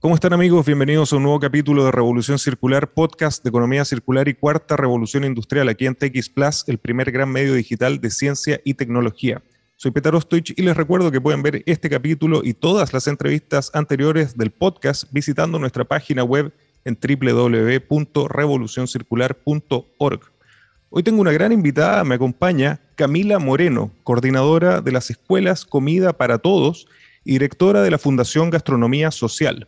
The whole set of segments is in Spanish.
¿Cómo están amigos? Bienvenidos a un nuevo capítulo de Revolución Circular, podcast de economía circular y cuarta revolución industrial aquí en TX Plus, el primer gran medio digital de ciencia y tecnología. Soy Peter Ostoich y les recuerdo que pueden ver este capítulo y todas las entrevistas anteriores del podcast visitando nuestra página web en www.revolucioncircular.org. Hoy tengo una gran invitada, me acompaña Camila Moreno, coordinadora de las escuelas Comida para Todos y directora de la Fundación Gastronomía Social.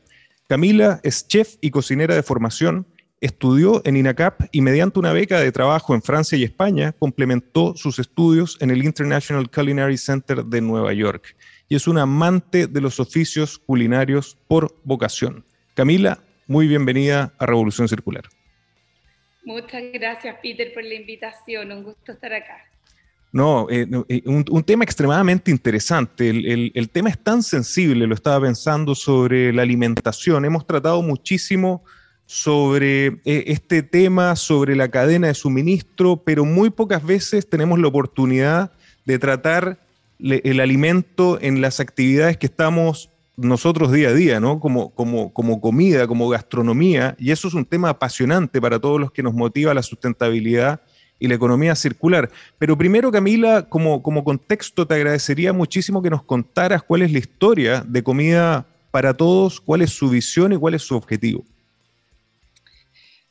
Camila es chef y cocinera de formación, estudió en INACAP y mediante una beca de trabajo en Francia y España complementó sus estudios en el International Culinary Center de Nueva York y es una amante de los oficios culinarios por vocación. Camila, muy bienvenida a Revolución Circular. Muchas gracias, Peter, por la invitación. Un gusto estar acá. No, eh, eh, un, tema extremadamente interesante. El, tema es tan sensible, lo estaba pensando sobre la alimentación. Hemos tratado muchísimo sobre eh, este tema, sobre la cadena de suministro, pero muy pocas veces tenemos la oportunidad de tratar el alimento en las actividades que estamos nosotros día a día, ¿no? Como, como, como comida, como gastronomía, y eso es un tema apasionante para todos los que nos motiva la sustentabilidad y la economía circular. Pero primero, Camila, como, como contexto, te agradecería muchísimo que nos contaras cuál es la historia de Comida para Todos, cuál es su visión y cuál es su objetivo.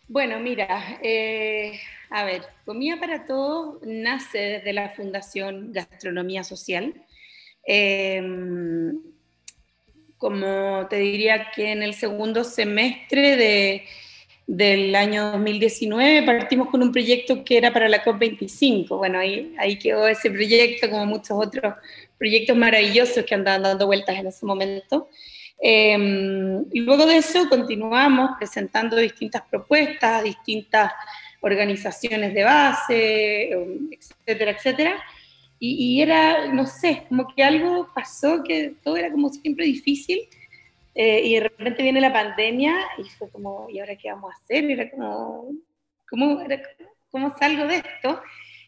Bueno, mira, eh, a ver, Comida para Todos nace desde la Fundación Gastronomía Social. Em, como te diría que en el segundo semestre de del año 2019 partimos con un proyecto que era para la COP25. Bueno, ahí, ahí quedó ese proyecto, como muchos otros proyectos maravillosos que andaban dando vueltas en ese momento. Em, y luego de eso continuamos presentando distintas propuestas, distintas organizaciones de base, etcétera, etcétera. Y, y, era, no sé, como que algo pasó que todo era como siempre difícil eh, y de repente viene la pandemia y fue como, ¿y ahora qué vamos a hacer? Y era como, ¿cómo, ¿cómo salgo de esto?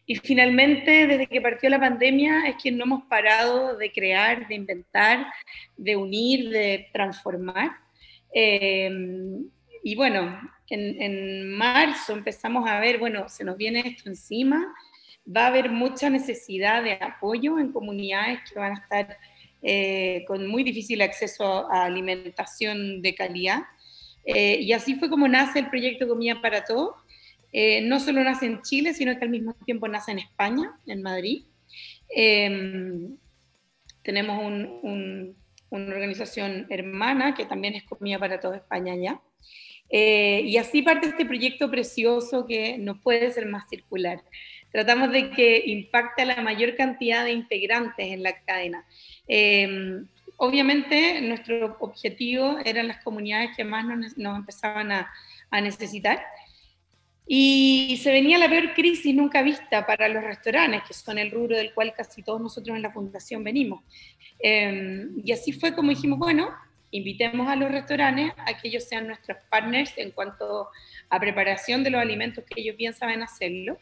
Y finalmente, desde que partió la pandemia, es que no hemos parado de crear, de inventar, de unir, de transformar. Em, y bueno, en, en, marzo empezamos a ver, bueno, se nos viene esto encima, va a haber mucha necesidad de apoyo en comunidades que van a estar eh, con muy difícil acceso a alimentación de calidad. Eh, y así fue como nace el proyecto Comida para Todos. Eh, no solo nace en Chile, sino que al mismo tiempo nace en España, en Madrid. Em, tenemos una organización hermana que también es Comida para Todos España ya. y así parte este proyecto precioso que no puede ser más circular. Tratamos de que impacte a la mayor cantidad de integrantes en la cadena. Em, obviamente nuestro objetivo eran las comunidades que más nos, empezaban a, necesitar. Y se venía la peor crisis nunca vista para los restaurantes, que son el rubro del cual casi todos nosotros en la fundación venimos. Em, y así fue como dijimos, bueno, invitemos a los restaurantes a que ellos sean nuestros partners en cuanto a preparación de los alimentos que ellos bien saben hacerlo.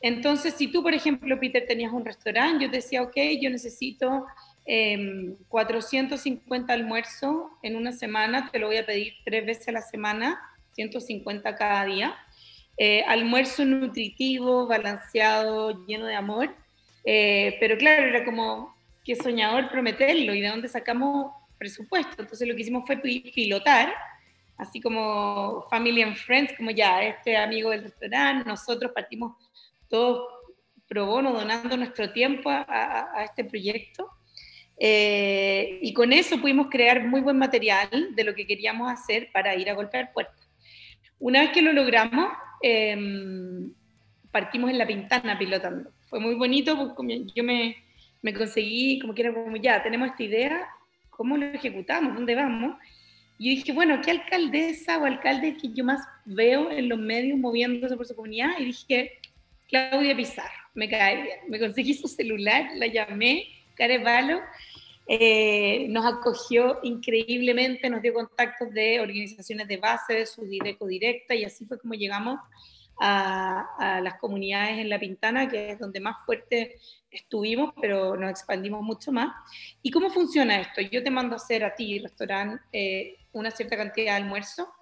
Entonces, si tú, por ejemplo, Peter, tenías un restaurante, yo te decía, ok, yo necesito 450 em, almuerzos en una semana, te lo voy a pedir tres veces a la semana, 150 cada día. Eh, almuerzo nutritivo, balanceado, lleno de amor. Eh, pero claro, era como, qué soñador prometerlo y de dónde sacamos presupuesto. Entonces lo que hicimos fue pilotar, así como family and friends, como ya, este amigo del restaurante, nosotros partimos todos pro bono donando nuestro tiempo a, este proyecto. Eh, y con eso pudimos crear muy buen material de lo que queríamos hacer para ir a golpear puertas. Una vez que lo logramos, em, partimos en La Pintana pilotando. Fue muy bonito porque yo me, me conseguí, como que era como, ya, tenemos esta idea, ¿cómo lo ejecutamos? ¿Dónde vamos? Y dije, bueno, ¿qué alcaldesa o alcalde que yo más veo en los medios moviéndose por su comunidad? Y dije, Claudia Pizarro, me cae conseguí su celular, la llamé, Carevalo, eh, nos acogió increíblemente, nos dio contactos de organizaciones de base, de su Dideco directa, y así fue como llegamos a, las comunidades en La Pintana, que es donde más fuerte estuvimos, pero nos expandimos mucho más. ¿Y cómo funciona esto? Yo te mando a hacer a ti, restaurante, eh, una cierta cantidad de almuerzo.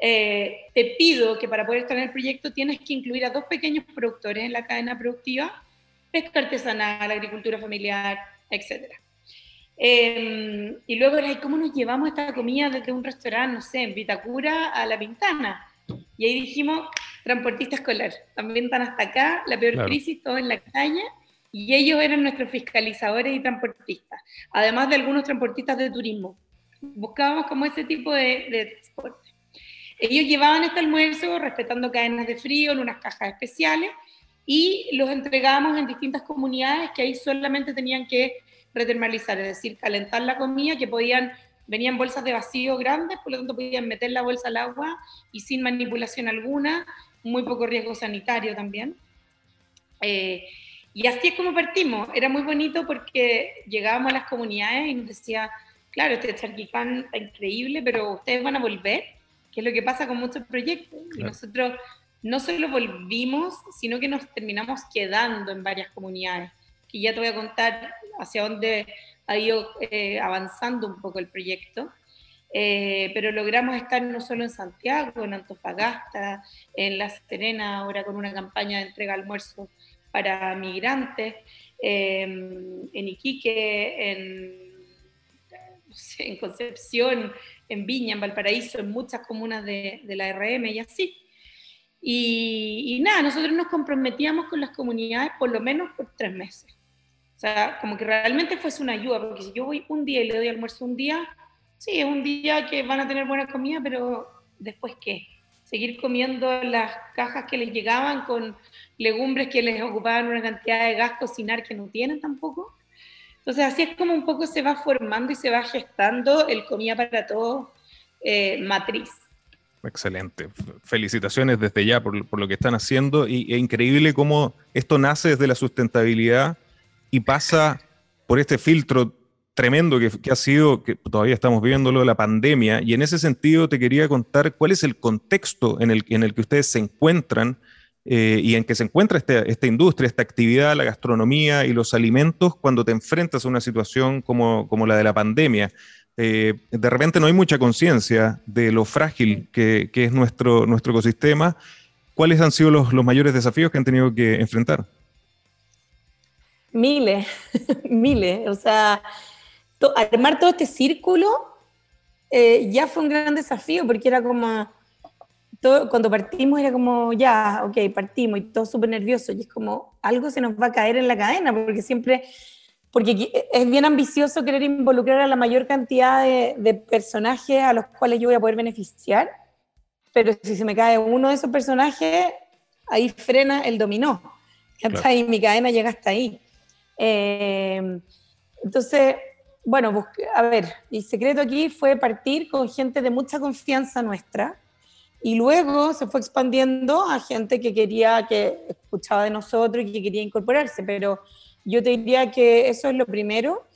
Eh, te pido que para poder estar en el proyecto tienes que incluir a dos pequeños productores en la cadena productiva, pesca artesanal, agricultura familiar, etc. Em, y luego, ¿cómo nos llevamos esta comida desde un restaurante, no sé, en Vitacura a La Pintana? Y ahí dijimos, transportista escolar. También están hasta acá, la peor crisis, todo en la calle, y ellos eran nuestros fiscalizadores y transportistas, además de algunos transportistas de turismo. Buscábamos como ese tipo de, de transporte. Ellos llevaban este almuerzo respetando cadenas de frío en unas cajas especiales y los entregábamos en distintas comunidades que ahí solamente tenían que retermalizar, es decir, calentar la comida, que podían venían bolsas de vacío grandes, por lo tanto podían meter la bolsa al agua y sin manipulación alguna, muy poco riesgo sanitario también. Eh, y así es como partimos. Era muy bonito porque llegábamos a las comunidades y nos decía, claro, este charquicán está increíble, pero ustedes van a volver, que es lo que pasa con muchos proyectos. Y nosotros no solo volvimos, sino que nos terminamos quedando en varias comunidades. Y ya te voy a contar hacia dónde ha ido eh, avanzando un poco el proyecto. Eh, pero logramos estar no solo en Santiago, en Antofagasta, en La Serena, ahora con una campaña de entrega de almuerzos para migrantes, em, en Iquique, en, en, Concepción, en Viña, en Valparaíso, en muchas comunas de, de la RM y así. Y, y, nada, nosotros nos comprometíamos con las comunidades por lo menos por tres meses. O sea, como que realmente fuese una ayuda, porque si yo voy un día y le doy almuerzo un día, sí, es un día que van a tener buena comida, pero después qué? Seguir comiendo las cajas que les llegaban con legumbres que les ocupaban una cantidad de gas cocinar que no tienen tampoco. Entonces así es como un poco se va formando y se va gestando el comida para todos eh, matriz. Excelente. Felicitaciones desde ya por, lo que están haciendo y es increíble cómo esto nace desde la sustentabilidad y pasa por este filtro tremendo que, ha sido, que todavía estamos viviéndolo, la pandemia, y en ese sentido te quería contar cuál es el contexto en el que ustedes se encuentran eh, y en que se encuentra este, esta industria, esta actividad, la gastronomía y los alimentos cuando te enfrentas a una situación como, como la de la pandemia. Eh, de repente no hay mucha conciencia de lo frágil que, que, es nuestro, nuestro ecosistema. ¿Cuáles han sido los, los mayores desafíos que han tenido que enfrentar? Miles, miles. O sea, armar todo este círculo eh, ya fue un gran desafío porque era como, todo, cuando partimos era como, ya, ok, partimos y todo súper nervioso y es como, algo se nos va a caer en la cadena porque siempre, porque es bien ambicioso querer involucrar a la mayor cantidad de, de personajes a los cuales yo voy a poder beneficiar, pero si se me cae uno de esos personajes, ahí frena el dominó. Claro. Y mi cadena llega hasta ahí. Eh, entonces, bueno, a ver, el secreto aquí fue partir con gente de mucha confianza nuestra y luego se fue expandiendo a gente que quería, que escuchaba de nosotros y que quería incorporarse, pero yo te diría que eso es lo primero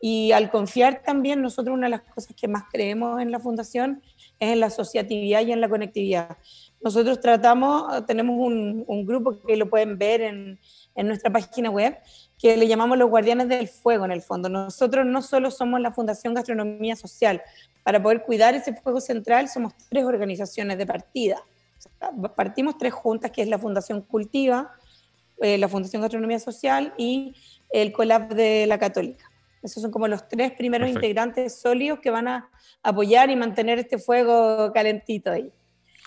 y al confiar también, nosotros una de las cosas que más creemos en la fundación es en la asociatividad y en la conectividad. Nosotros tratamos, tenemos un, un grupo que lo pueden ver en, en nuestra página web, que le llamamos los guardianes del fuego en el fondo. Nosotros no solo somos la Fundación Gastronomía Social, para poder cuidar ese fuego central somos tres organizaciones de partida. partimos tres juntas, que es la Fundación Cultiva, eh, la Fundación Gastronomía Social y el Colab de la Católica. Esos son como los tres primeros integrantes sólidos que van a apoyar y mantener este fuego calentito ahí.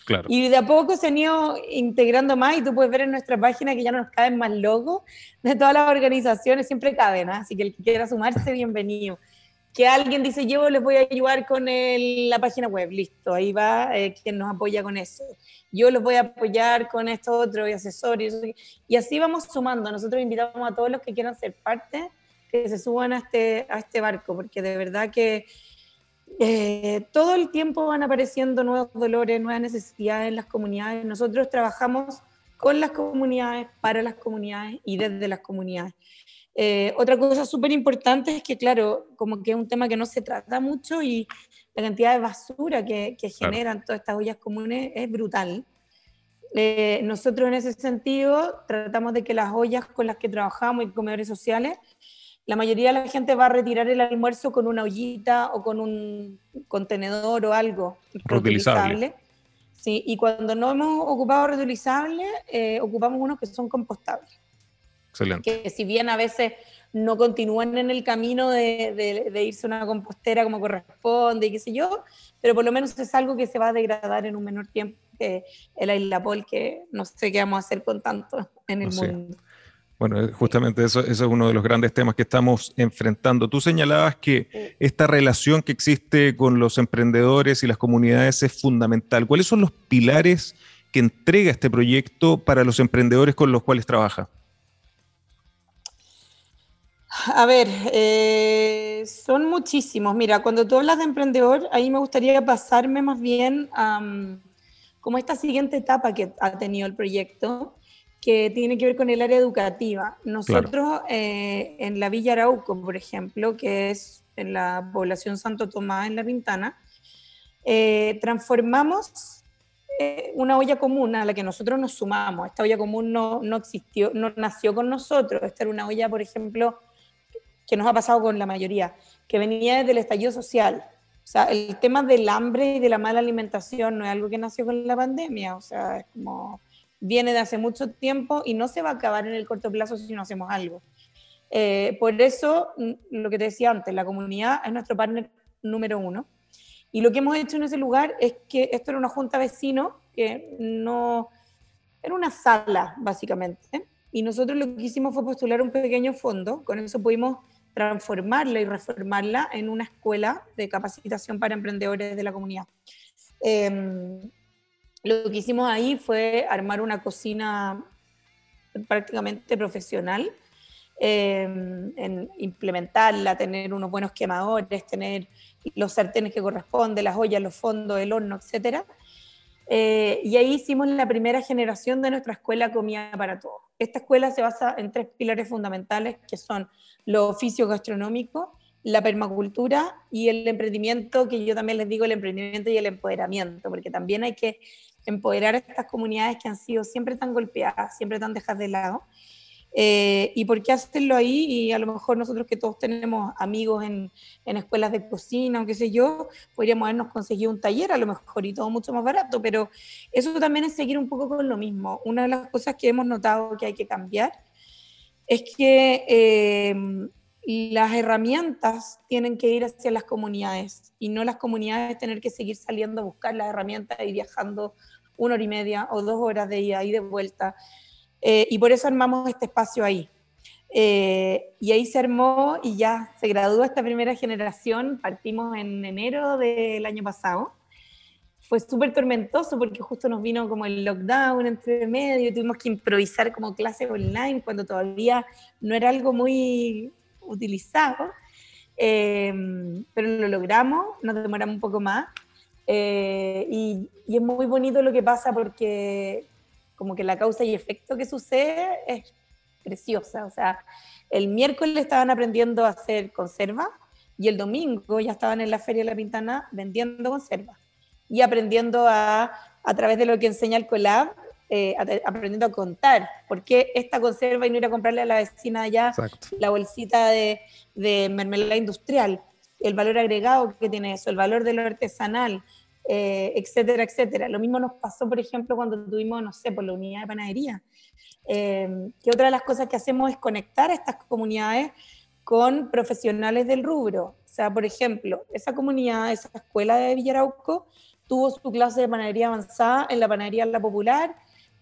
Claro. Y de a poco se han ido integrando más y tú puedes ver en nuestra página que ya no nos caben más logos de todas las organizaciones, siempre caben, ¿ah? así que el que quiera sumarse, bienvenido. Que alguien dice, yo les voy a ayudar con la página web, listo, ahí va eh, quien nos apoya con eso. Yo los voy a apoyar con esto otro y accesorios. Y así vamos sumando. Nosotros invitamos a todos los que quieran ser parte que se suban a este, a este barco, porque de verdad que eh, todo el tiempo van apareciendo nuevos dolores, nuevas necesidades en las comunidades. Nosotros trabajamos con las comunidades, para las comunidades y desde las comunidades. Eh, otra cosa súper importante es que, claro, como que es un tema que no se trata mucho y la cantidad de basura que, generan todas estas ollas comunes es brutal. Eh, nosotros en ese sentido tratamos de que las ollas con las que trabajamos y comedores sociales la mayoría de la gente va a retirar el almuerzo con una ollita o con un contenedor o algo reutilizable. Sí, y cuando no hemos ocupado reutilizables, eh, ocupamos unos que son compostables. Excelente. Que si bien a veces no continúan en el camino de, de, irse a una compostera como corresponde y qué sé yo, pero por lo menos es algo que se va a degradar en un menor tiempo que el aislapol, que no sé qué vamos a hacer con tanto en el mundo. Bueno, eh, justamente eso, es uno de los grandes temas que estamos enfrentando. Tú señalabas que esta relación que existe con los emprendedores y las comunidades es fundamental. ¿Cuáles son los pilares que entrega este proyecto para los emprendedores con los cuales trabaja? A ver, eh, son muchísimos. Mira, cuando tú hablas de emprendedor, ahí me gustaría pasarme más bien a como esta siguiente etapa que ha tenido el proyecto, que tiene que ver con el área educativa. Nosotros eh, en la Villa Arauco, por ejemplo, que es en la población Santo Tomás, en La Pintana, eh, transformamos eh, una olla común a la que nosotros nos sumamos. Esta olla común no, no existió, no nació con nosotros. Esta era una olla, por ejemplo, que nos ha pasado con la mayoría, que venía desde el estallido social. O sea, el tema del hambre y de la mala alimentación no es algo que nació con la pandemia. O sea, es como viene de hace mucho tiempo y no se va a acabar en el corto plazo si no hacemos algo. Eh, por eso, mm, lo que te decía antes, la comunidad es nuestro partner número uno. Y lo que hemos hecho en ese lugar es que esto era una junta vecino, que no... Era una sala, básicamente. Y nosotros lo que hicimos fue postular un pequeño fondo. Con eso pudimos transformarla y reformarla en una escuela de capacitación para emprendedores de la comunidad. Eh, lo que hicimos ahí fue armar una cocina prácticamente profesional, em, en implementarla, tener unos buenos quemadores, tener los sartenes que corresponden, las ollas, los fondos, el horno, etc. Eh, y ahí hicimos la primera generación de nuestra escuela Comida para Todos. Esta escuela se basa en tres pilares fundamentales que son los oficios gastronómicos, la permacultura y el emprendimiento, que yo también les digo el emprendimiento y el empoderamiento, porque también hay que empoderar a estas comunidades que han sido siempre tan golpeadas, siempre tan dejadas de lado. Eh, ¿Y por qué hacerlo ahí? Y a lo mejor nosotros que todos tenemos amigos en, en, escuelas de cocina o qué sé yo, podríamos habernos conseguido un taller a lo mejor y todo mucho más barato, pero eso también es seguir un poco con lo mismo. Una de las cosas que hemos notado que hay que cambiar es que eh, las herramientas tienen que ir hacia las comunidades y no las comunidades tener que seguir saliendo a buscar las herramientas y viajando una hora y media o dos horas de ida y de vuelta. Eh, y por eso armamos este espacio ahí. Eh, y ahí se armó y ya se graduó esta primera generación. Partimos en enero del año pasado. Fue súper tormentoso porque justo nos vino como el lockdown entre medio y tuvimos que improvisar como clase online cuando todavía no era algo muy utilizado. Eh, pero lo logramos, nos demoramos un poco más. y, y, es muy bonito lo que pasa porque como que la causa y efecto que sucede es preciosa. O sea, el miércoles estaban aprendiendo a hacer conserva y el domingo ya estaban en la Feria de la Pintana vendiendo conserva y aprendiendo a, a través de lo que enseña el Colab, eh, aprendiendo a contar. ¿Por qué esta conserva y no ir a comprarle a la vecina allá la bolsita de, de mermelada industrial? El valor agregado que tiene eso, el valor de lo artesanal, eh, etcétera, etcétera. Lo mismo nos pasó, por ejemplo, cuando tuvimos, no sé, por la unidad de panadería, eh, que otra de las cosas que hacemos es conectar a estas comunidades con profesionales del rubro. O sea, por ejemplo, esa comunidad, esa escuela de Villarauco, tuvo su clase de panadería avanzada en la panadería La Popular,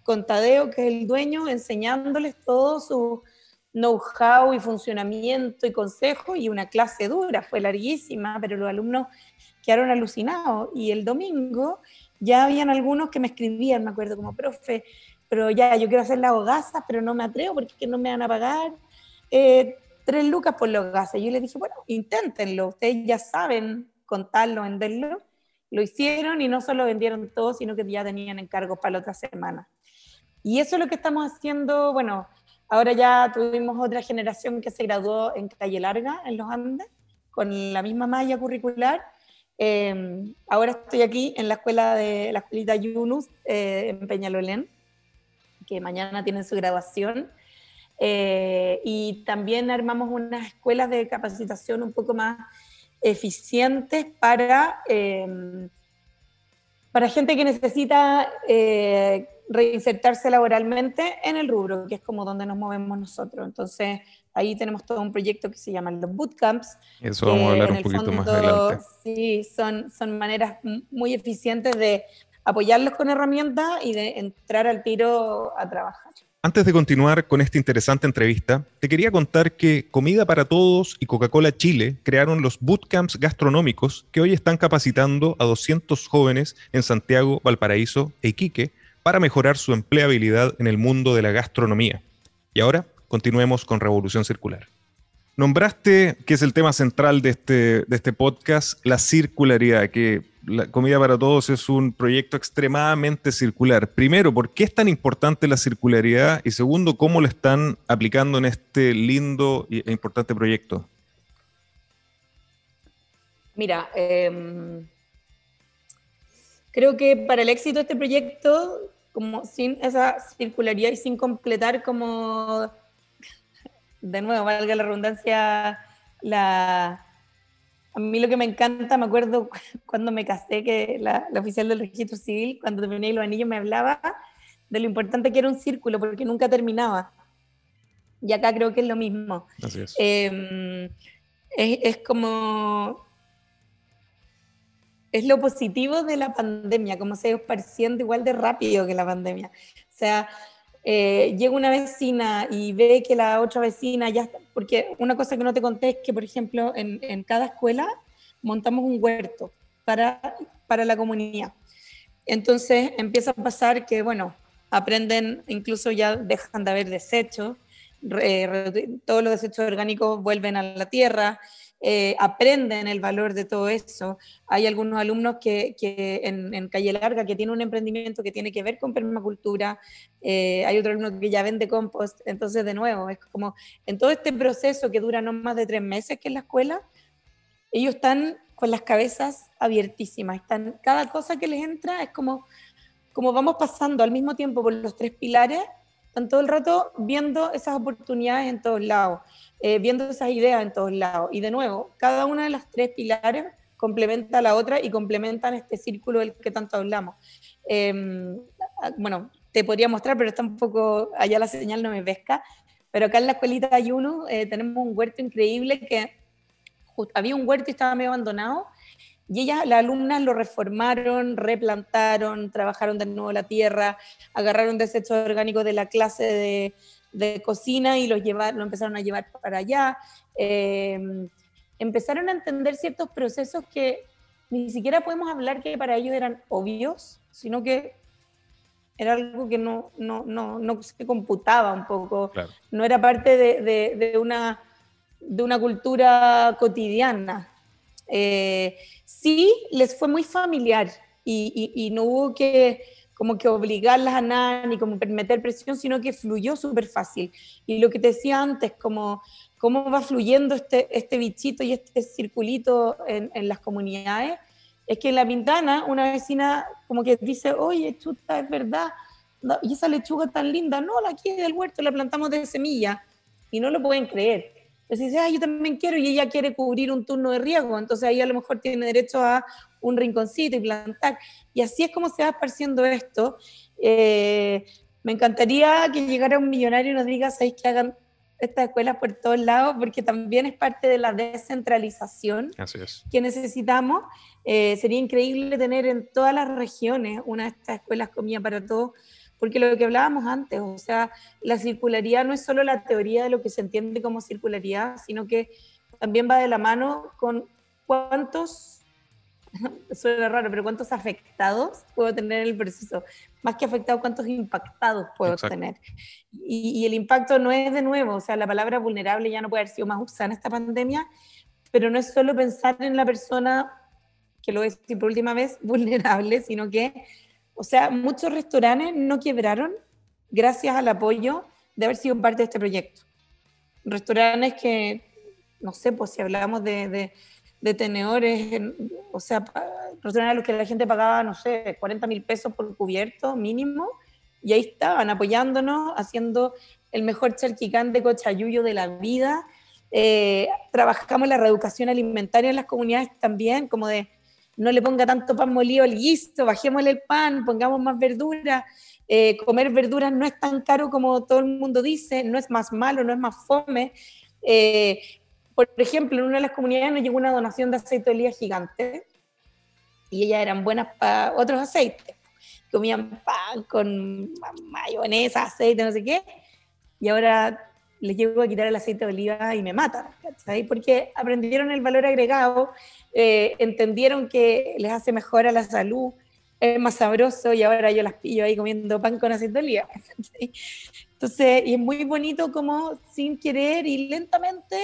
con Tadeo, que es el dueño, enseñándoles todo su know-how y funcionamiento y consejo, y una clase dura, fue larguísima, pero los alumnos quedaron alucinados. Y el domingo ya habían algunos que me escribían, me acuerdo, como, profe, pero ya, yo quiero hacer la hogaza, pero no me atrevo porque no me van a pagar eh, tres lucas por la hogaza. Y yo les dije, bueno, inténtenlo, ustedes ya saben contarlo, venderlo. Lo hicieron y no solo vendieron todo, sino que ya tenían encargos para la otra semana. Y eso es lo que estamos haciendo, bueno, ahora ya tuvimos otra generación que se graduó en Calle Larga, en los Andes, con la misma malla curricular. Eh, ahora estoy aquí en la escuela de la escuelita Yunus eh, en Peñalolén, que mañana tienen su graduación. Eh, y también armamos unas escuelas de capacitación un poco más eficientes para, para gente que necesita reinsertarse laboralmente en el rubro, que es como donde nos movemos nosotros. Entonces, ahí tenemos todo un proyecto que se llama los bootcamps. Eso vamos a hablar un poquito más adelante. Sí, son, son maneras muy eficientes de apoyarlos con herramientas y de entrar al tiro a trabajar. Antes de continuar con esta interesante entrevista, te quería contar que Comida para Todos y Coca-Cola Chile crearon los bootcamps gastronómicos que hoy están capacitando a 200 jóvenes en Santiago, Valparaíso e Iquique para mejorar su empleabilidad en el mundo de la gastronomía. Y ahora continuemos con Revolución Circular. Nombraste, que es el tema central de este, de este podcast, la circularidad, que la Comida para Todos es un proyecto extremadamente circular. Primero, ¿por qué es tan importante la circularidad? Y segundo, ¿cómo lo están aplicando en este lindo e importante proyecto? Mira, em, creo que para el éxito de este proyecto como sin esa circularidad y sin completar como, de nuevo, valga la redundancia, la... A mí lo que me encanta, me acuerdo cuando me casé, que la, oficial del registro civil, cuando terminé los anillos, me hablaba de lo importante que era un círculo, porque nunca terminaba. Y acá creo que es lo mismo. Así es. Em, es, es como es lo positivo de la pandemia, como se esparciendo igual de rápido que la pandemia. O sea, eh, llega una vecina y ve que la otra vecina ya está, porque una cosa que no te conté es que, por ejemplo, en, en cada escuela montamos un huerto para, para la comunidad. Entonces empieza a pasar que, bueno, aprenden, incluso ya dejan de haber desechos, todos los desechos orgánicos vuelven a la tierra, eh, aprenden el valor de todo eso. Hay algunos alumnos que, en, Calle Larga que tienen un emprendimiento que tiene que ver con permacultura, eh, hay otro alumno que ya vende compost, entonces de nuevo, es como en todo este proceso que dura no más de tres meses que es la escuela, ellos están con las cabezas abiertísimas, están, cada cosa que les entra es como, como vamos pasando al mismo tiempo por los tres pilares, están todo el rato viendo esas oportunidades en todos lados. Eh, viendo esas ideas en todos lados. Y de nuevo, cada una de las tres pilares complementa a la otra y complementan este círculo del que tanto hablamos. Em, bueno, te podría mostrar, pero está un poco, allá la señal no me pesca, pero acá en la escuelita hay uno, eh, tenemos un huerto increíble que había un huerto y estaba medio abandonado, y ellas, las alumnas lo reformaron, replantaron, trabajaron de nuevo la tierra, agarraron desechos orgánicos de la clase de, de cocina y los llevar, lo empezaron a llevar para allá. Em, empezaron a entender ciertos procesos que ni siquiera podemos hablar que para ellos eran obvios, sino que era algo que no, no, no, no se computaba un poco, no era parte de, de, una, de una cultura cotidiana. Eh, sí, les fue muy familiar y, no hubo que como que obligarlas a nada, ni como meter presión, sino que fluyó súper fácil. Y lo que te decía antes, como cómo va fluyendo este, este bichito y este circulito en, en las comunidades, es que en la pintana una vecina como que dice, oye, chuta, es verdad, y esa lechuga tan linda, no, la aquí del huerto la plantamos de semilla, y no lo pueden creer. Entonces dice, ah, yo también quiero, y ella quiere cubrir un turno de riego, entonces ahí a lo mejor tiene derecho a un rinconcito y plantar. Y así es como se va esparciendo esto. Eh, me encantaría que llegara un millonario y nos diga, ¿sabéis que hagan estas escuelas por todos lados, porque también es parte de la descentralización que necesitamos. Eh, sería increíble tener en todas las regiones una de estas escuelas comida para todos, porque lo que hablábamos antes, o sea, la circularidad no es solo la teoría de lo que se entiende como circularidad, sino que también va de la mano con cuántos suena raro, pero ¿cuántos afectados puedo tener en el proceso? Más que afectados, ¿cuántos impactados puedo tener? Y, el impacto no es de nuevo, o sea, la palabra vulnerable ya no puede haber sido más usada en esta pandemia, pero no es solo pensar en la persona, que lo es por última vez, vulnerable, sino que, o sea, muchos restaurantes no quebraron gracias al apoyo de haber sido parte de este proyecto. Restaurantes que, no sé, pues si hablamos de de tenedores, o sea, restaurantes a los que la gente pagaba, no sé, 40 mil pesos por cubierto mínimo, y ahí estaban apoyándonos, haciendo el mejor charquicán de cochayuyo de la vida. Eh, trabajamos la reeducación alimentaria en las comunidades también, como de no le ponga tanto pan molido al guiso, bajémosle el pan, pongamos más verdura. Eh, comer verduras no es tan caro como todo el mundo dice, no es más malo, no es más fome. Eh, por ejemplo, en una de las comunidades nos llegó una donación de aceite de oliva gigante y ellas eran buenas para otros aceites. Comían pan con mayonesa, aceite, no sé qué. Y ahora les llego a quitar el aceite de oliva y me matan, ¿sabes? Porque aprendieron el valor agregado, eh, entendieron que les hace mejor a la salud, es más sabroso y ahora yo las pillo ahí comiendo pan con aceite de oliva. Entonces, y es muy bonito como sin querer y lentamente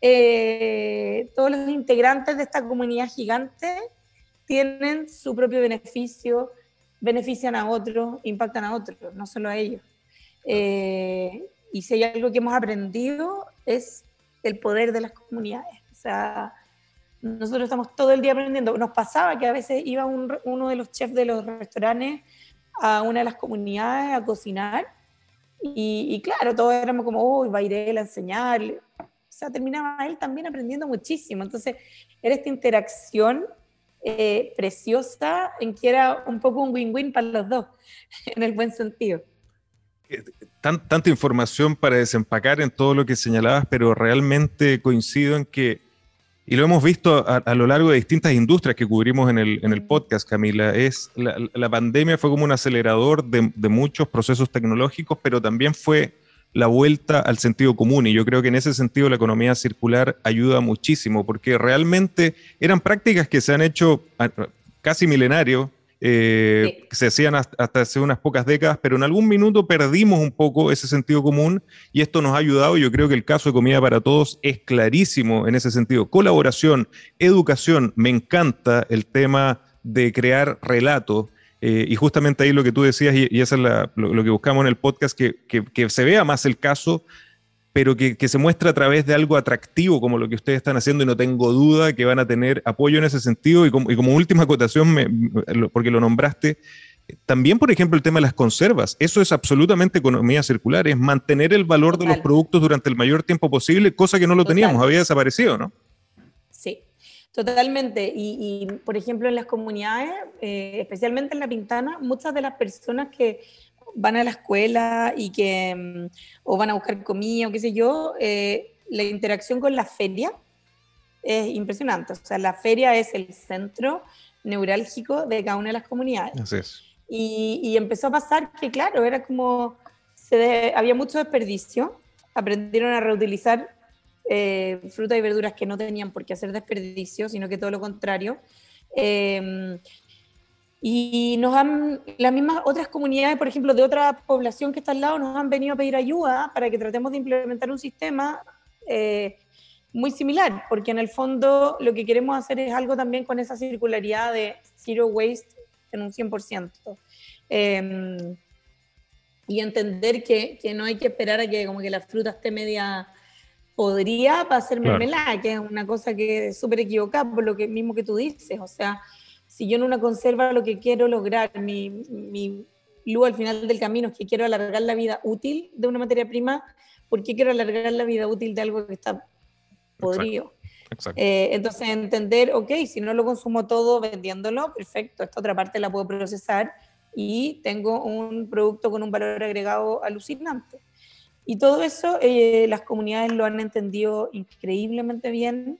eh, todos los integrantes de esta comunidad gigante tienen su propio beneficio, benefician a otros, impactan a otros, no solo a ellos. Eh, y si hay algo que hemos aprendido es el poder de las comunidades. O sea, nosotros estamos todo el día aprendiendo. Nos pasaba que a veces iba uno de los chefs de los restaurantes a una de las comunidades a cocinar y, claro, todos éramos como, uy, va a ir él a enseñarle o sea, terminaba él también aprendiendo muchísimo. Entonces, era esta interacción eh, preciosa en que era un poco un win-win para los dos, en el buen sentido. Eh, tanta información para desempacar en todo lo que señalabas, pero realmente coincido en que, y lo hemos visto a, lo largo de distintas industrias que cubrimos en el, en el podcast, Camila, es la, la, pandemia fue como un acelerador de, de muchos procesos tecnológicos, pero también fue la vuelta al sentido común. Y yo creo que en ese sentido la economía circular ayuda muchísimo, porque realmente eran prácticas que se han hecho casi milenario, eh, que se hacían hasta hace unas pocas décadas, pero en algún minuto perdimos un poco ese sentido común y esto nos ha ayudado. Yo creo que el caso de Comida para Todos es clarísimo en ese sentido. Colaboración, educación, me encanta el tema de crear relatos eh, y justamente ahí lo que tú decías, y, eso es lo, que buscamos en el podcast, que, que, se vea más el caso, pero que, que, se muestre a través de algo atractivo como lo que ustedes están haciendo y no tengo duda que van a tener apoyo en ese sentido. Y como, y como última acotación, porque lo nombraste, también, por ejemplo, el tema de las conservas. Eso es absolutamente economía circular, es mantener el valor de los productos durante el mayor tiempo posible, cosa que no lo teníamos, había desaparecido, ¿no? Totalmente. Y, por ejemplo, en las comunidades, eh, especialmente en La Pintana, muchas de las personas que van a la escuela y que mm, o van a buscar comida o qué sé yo, eh, la interacción con la feria es impresionante. O sea, la feria es el centro neurálgico de cada una de las comunidades. Así es. Y, empezó a pasar que, claro, era como, se había mucho desperdicio, aprendieron a reutilizar eh, frutas y verduras que no tenían por qué hacer desperdicio, sino que todo lo contrario. Em, y nos han, las mismas otras comunidades, por ejemplo, de otra población que está al lado, nos han venido a pedir ayuda para que tratemos de implementar un sistema eh, muy similar, porque en el fondo lo que queremos hacer es algo también con esa circularidad de zero waste en un 100%. Em, y entender que, que, no hay que esperar a que como que la fruta esté media podría para hacer mermelada, que es una cosa que es súper equivocada por lo que mismo que tú dices. O sea, si yo en una conserva lo que quiero lograr, mi, mi luz al final del camino es que quiero alargar la vida útil de una materia prima, ¿por qué quiero alargar la vida útil de algo que está podrido? Eh, entonces, entender, ok, si no lo consumo todo vendiéndolo, perfecto, esta otra parte la puedo procesar y tengo un producto con un valor agregado alucinante. Y todo eso eh, las comunidades lo han entendido increíblemente bien,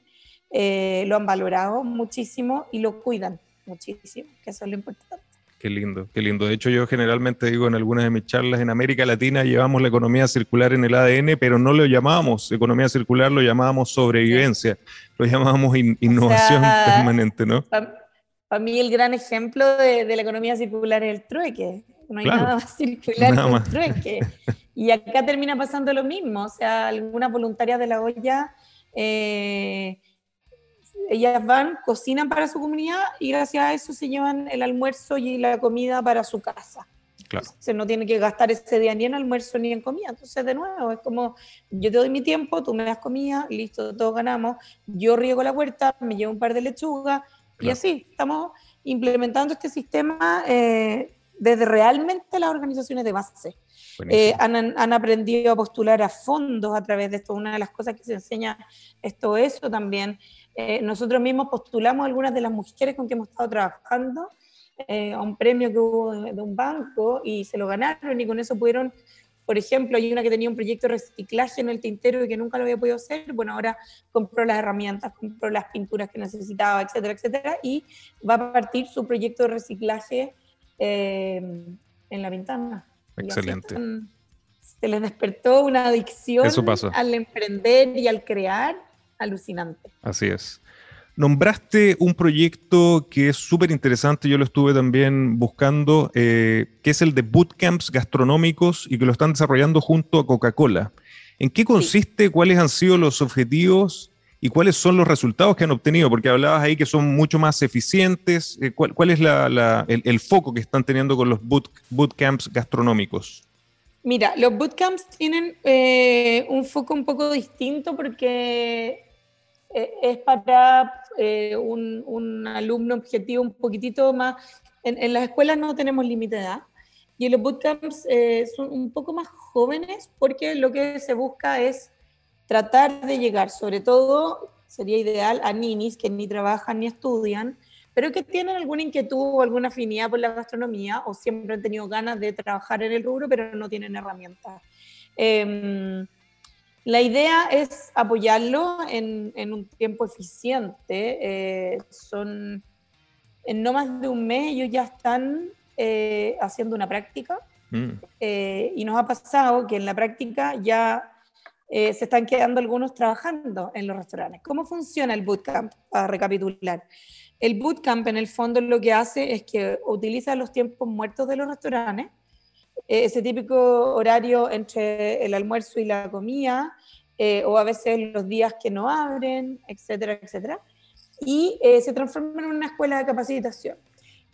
eh, lo han valorado muchísimo y lo cuidan muchísimo, que eso es lo importante. Qué lindo, qué lindo. De hecho, yo generalmente digo en algunas de mis charlas, en América Latina llevamos la economía circular en el ADN, pero no lo llamábamos economía circular, lo llamábamos sobrevivencia, lo llamábamos innovación permanente, ¿no? Para mí el gran ejemplo de, la economía circular es el trueque. No hay nada más circular que el trueque. Y acá termina pasando lo mismo. O sea, algunas voluntarias de la olla eh, ellas van, cocinan para su comunidad y gracias a eso se llevan el almuerzo y la comida para su casa. Claro. Se no tiene que gastar ese día ni en almuerzo ni en comida. Entonces, de nuevo, es como yo te doy mi tiempo, tú me das comida, listo, todos ganamos. Yo riego la huerta, me llevo un par de lechugas y así estamos implementando este sistema eh, desde realmente las organizaciones de base. Eh, han, han, aprendido a postular a fondos a través de esto. Una de las cosas que se enseña esto eso también eh, nosotros mismos postulamos algunas de las mujeres con que hemos estado trabajando eh, a un premio que hubo de, un banco y se lo ganaron y con eso pudieron, por ejemplo, hay una que tenía un proyecto de reciclaje en el tintero y que nunca lo había podido hacer, bueno, ahora compró las herramientas, compró las pinturas que necesitaba, etcétera, etcétera, y va a partir su proyecto de reciclaje eh, en la ventana. Excelente. se les despertó una adicción al emprender y al crear alucinante. Así es. Nombraste un proyecto que es súper interesante, yo lo estuve también buscando, eh, que es el de bootcamps gastronómicos y que lo están desarrollando junto a Coca-Cola. ¿En qué consiste? ¿Cuáles han sido los objetivos? ¿Y cuáles son los resultados que han obtenido? Porque hablabas ahí que son mucho más eficientes. Eh, ¿Cuál, es el, foco que están teniendo con los bootcamps gastronómicos? Mira, los bootcamps tienen eh, un foco un poco distinto porque eh, es para eh, un, alumno objetivo un poquitito más. En, las escuelas no tenemos límite de edad y en los bootcamps eh, son un poco más jóvenes porque lo que se busca es tratar de llegar, sobre todo sería ideal a ninis que ni trabajan ni estudian, pero que tienen alguna inquietud o alguna afinidad por la gastronomía o siempre han tenido ganas de trabajar en el rubro, pero no tienen herramientas. Em, la idea es apoyarlo en, un tiempo eficiente. Eh, son en no más de un mes ellos ya están eh, haciendo una práctica mm. eh, y nos ha pasado que en la práctica ya se están quedando algunos trabajando en los restaurantes. ¿Cómo funciona el bootcamp? Para recapitular. El bootcamp en el fondo lo que hace es que utiliza los tiempos muertos de los restaurantes eh, ese típico horario entre el almuerzo y la comida, eh, o a veces los días que no abren, etcétera, etcétera, y eh, se transforma en una escuela de capacitación,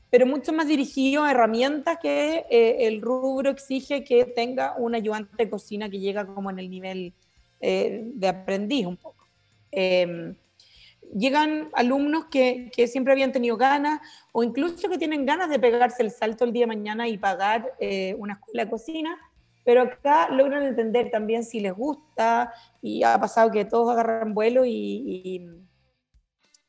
pero mucho más dirigido a herramientas que el rubro exige que tenga un ayudante de cocina que llega como en el nivel de aprendiz un poco. Llegan alumnos que, que, siempre habían tenido ganas o incluso que tienen ganas de pegarse el salto el día de mañana y pagar eh, una escuela de cocina, pero acá logran entender también si les gusta y ha pasado que todos agarran vuelo y,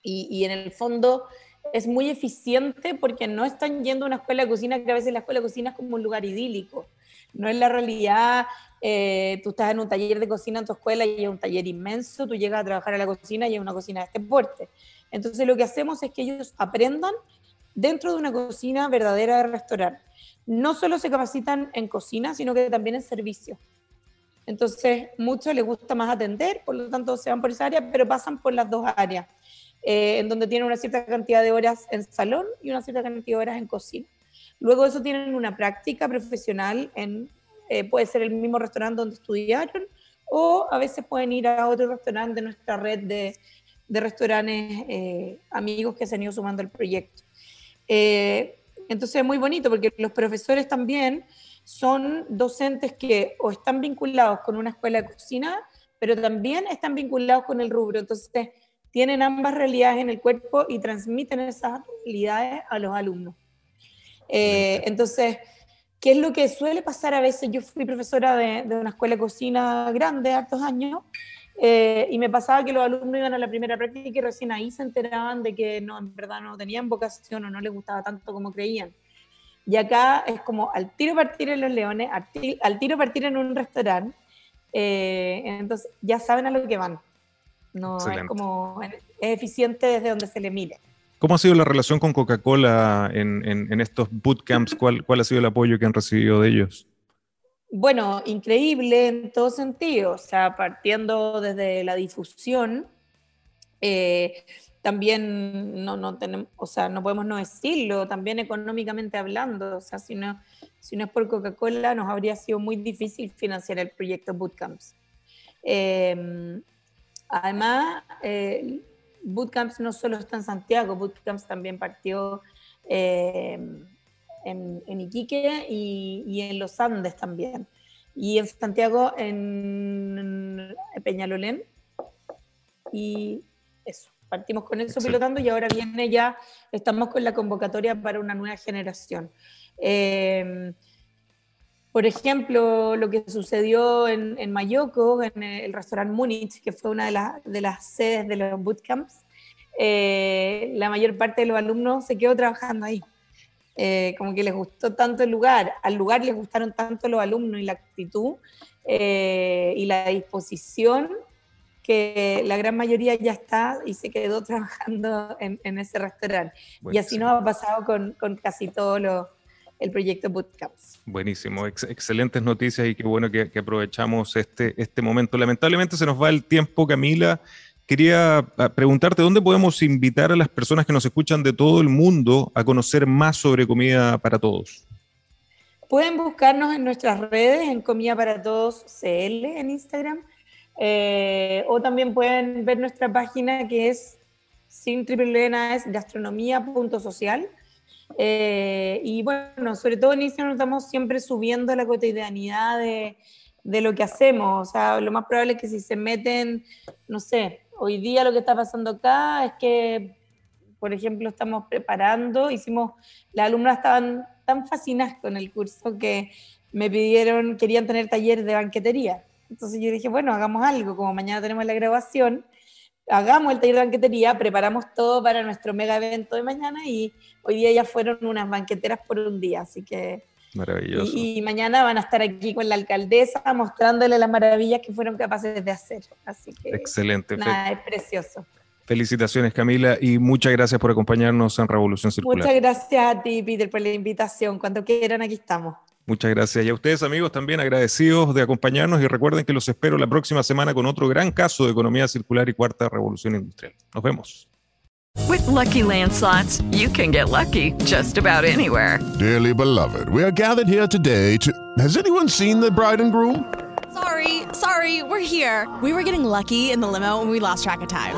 y, y en el fondo es muy eficiente porque no están yendo a una escuela de cocina que a veces la escuela de cocina es como un lugar idílico. No es la realidad eh, tú estás en un taller de cocina en tu escuela y es un taller inmenso, tú llegas a trabajar a la cocina y es una cocina de este porte. Entonces lo que hacemos es que ellos aprendan dentro de una cocina verdadera de restaurante. No solo se capacitan en cocina, sino que también en servicio. Entonces, muchos les gusta más atender, por lo tanto se van por esa área, pero pasan por las dos áreas, eh, en donde tienen una cierta cantidad de horas en salón y una cierta cantidad de horas en cocina. Luego de eso tienen una práctica profesional en eh, puede ser el mismo restaurante donde estudiaron o a veces pueden ir a otro restaurante de nuestra red de, restaurantes eh, amigos que se han ido sumando al proyecto. Eh, entonces es muy bonito porque los profesores también son docentes que o están vinculados con una escuela de cocina, pero también están vinculados con el rubro. Entonces tienen ambas realidades en el cuerpo y transmiten esas realidades a los alumnos. Entonces, ¿Qué es lo que suele pasar a veces? Yo fui profesora de, una escuela de cocina grande, hartos años, eh, y me pasaba que los alumnos iban a la primera práctica y recién ahí se enteraban de que no, en verdad no tenían vocación o no les gustaba tanto como creían. Y acá es como al tiro partir en Los Leones, al, tiro partir en un restaurante, Eh, entonces ya saben a lo que van. No es como es eficiente desde donde se le mire. ¿Cómo ha sido la relación con Coca-Cola en, estos bootcamps? ¿Cuál, ¿Cuál ha sido el apoyo que han recibido de ellos? Bueno, increíble en todo sentido, o sea, partiendo desde la difusión, eh, también no, no tenemos, o sea, no podemos no decirlo, también económicamente hablando, o sea, si no, si no es por Coca-Cola, nos habría sido muy difícil financiar el proyecto Bootcamps. Eh, además, eh, Bootcamps no solo está en Santiago, Bootcamps también partió eh, en, Iquique y, en los Andes también. Y en Santiago, en Peñalolén. Y eso, partimos con eso pilotando y ahora viene ya, estamos con la convocatoria para una nueva generación. Eh, por ejemplo, lo que sucedió en, en Mayoco, en el restaurante Múnich, que fue una de, de las sedes de los bootcamps, eh, la mayor parte de los alumnos se quedó trabajando ahí. Eh, como que les gustó tanto el lugar, al lugar les gustaron tanto los alumnos y la actitud eh, y la disposición que la gran mayoría ya está y se quedó trabajando en, ese restaurante. y así nos ha pasado con, con casi todo lo, el proyecto Bootcamps. Buenísimo, excelentes noticias y qué bueno que, que, aprovechamos este, este momento. Lamentablemente se nos va el tiempo, Camila quería ah, preguntarte dónde podemos invitar a las personas que nos escuchan de todo el mundo a conocer más sobre comida para todos. Pueden buscarnos en nuestras redes, en Comida para Todos CL en Instagram, eh, o también pueden ver nuestra página que es sin triple es gastronomía.social. Eh, y bueno, sobre todo en Instagram estamos siempre subiendo la cotidianidad de, de lo que hacemos. O sea, lo más probable es que si se meten, no sé, hoy día lo que está pasando acá es que, por ejemplo, estamos preparando, hicimos, las alumnas estaban tan fascinadas con el curso que me pidieron, querían tener talleres de banquetería. Entonces yo dije, bueno, hagamos algo, como mañana tenemos la grabación, hagamos el taller de banquetería, preparamos todo para nuestro mega evento de mañana y hoy día ya fueron unas banqueteras por un día, así que Maravilloso. Y, mañana van a estar aquí con la alcaldesa mostrándole las maravillas que fueron capaces de hacer. Así que. Excelente. Nada, es precioso. Felicitaciones, Camila, y muchas gracias por acompañarnos en Revolución Circular. Muchas gracias a ti, Peter, por la invitación. Cuando quieran, aquí estamos. Muchas gracias. Y a ustedes, amigos, también agradecidos de acompañarnos y recuerden que los espero la próxima semana con otro gran caso de economía circular y cuarta revolución industrial. Nos vemos. With lucky landslots, you can get lucky just about anywhere. Dearly beloved, we are gathered here today to. Has anyone seen the bride and groom? Sorry, sorry, we're here. We were getting lucky in the limo and we lost track of time.